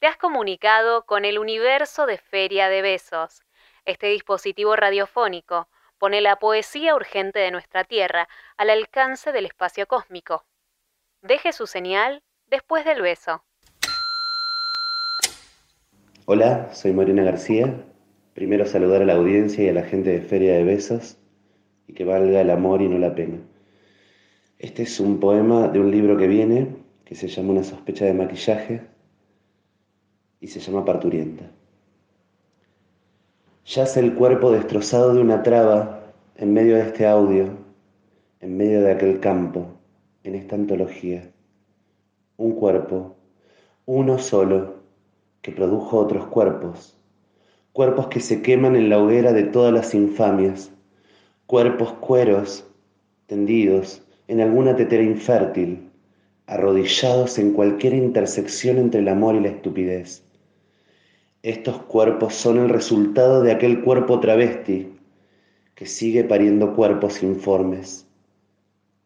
Te has comunicado con el universo de Feria de Besos. Este dispositivo radiofónico pone la poesía urgente de nuestra Tierra al alcance del espacio cósmico. Deje su señal después del beso. Hola, soy Marina García. Primero saludar a la audiencia y a la gente de Feria de Besos y que valga el amor y no la pena. Este es un poema de un libro que viene, que se llama Una sospecha de maquillaje y se llama Parturienta. Yace el cuerpo destrozado de una traba en medio de este audio, en medio de aquel campo, en esta antología. Un cuerpo, uno solo, que produjo otros cuerpos, cuerpos que se queman en la hoguera de todas las infamias, cuerpos cueros, tendidos en alguna tetera infértil, arrodillados en cualquier intersección entre el amor y la estupidez. Estos cuerpos son el resultado de aquel cuerpo travesti que sigue pariendo cuerpos informes,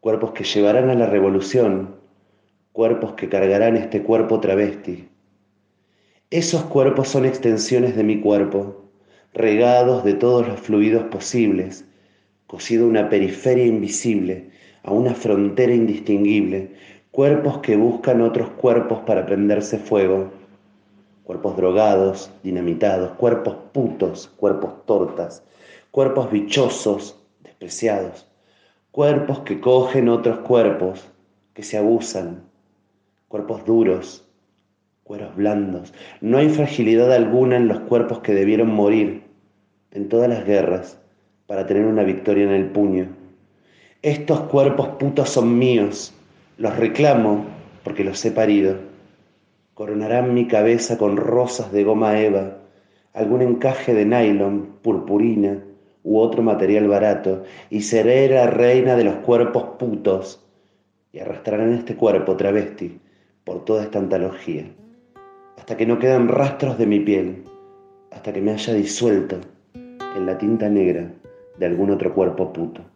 cuerpos que llevarán a la revolución, cuerpos que cargarán este cuerpo travesti. Esos cuerpos son extensiones de mi cuerpo, regados de todos los fluidos posibles, cosido a una periferia invisible, a una frontera indistinguible, cuerpos que buscan otros cuerpos para prenderse fuego cuerpos drogados, dinamitados, cuerpos putos, cuerpos tortas, cuerpos bichosos, despreciados, cuerpos que cogen otros cuerpos, que se abusan, cuerpos duros, cueros blandos. No hay fragilidad alguna en los cuerpos que debieron morir en todas las guerras para tener una victoria en el puño. Estos cuerpos putos son míos, los reclamo porque los he parido coronarán mi cabeza con rosas de goma eva, algún encaje de nylon, purpurina u otro material barato, y seré la reina de los cuerpos putos, y arrastrarán este cuerpo travesti por toda esta antología, hasta que no quedan rastros de mi piel, hasta que me haya disuelto en la tinta negra de algún otro cuerpo puto.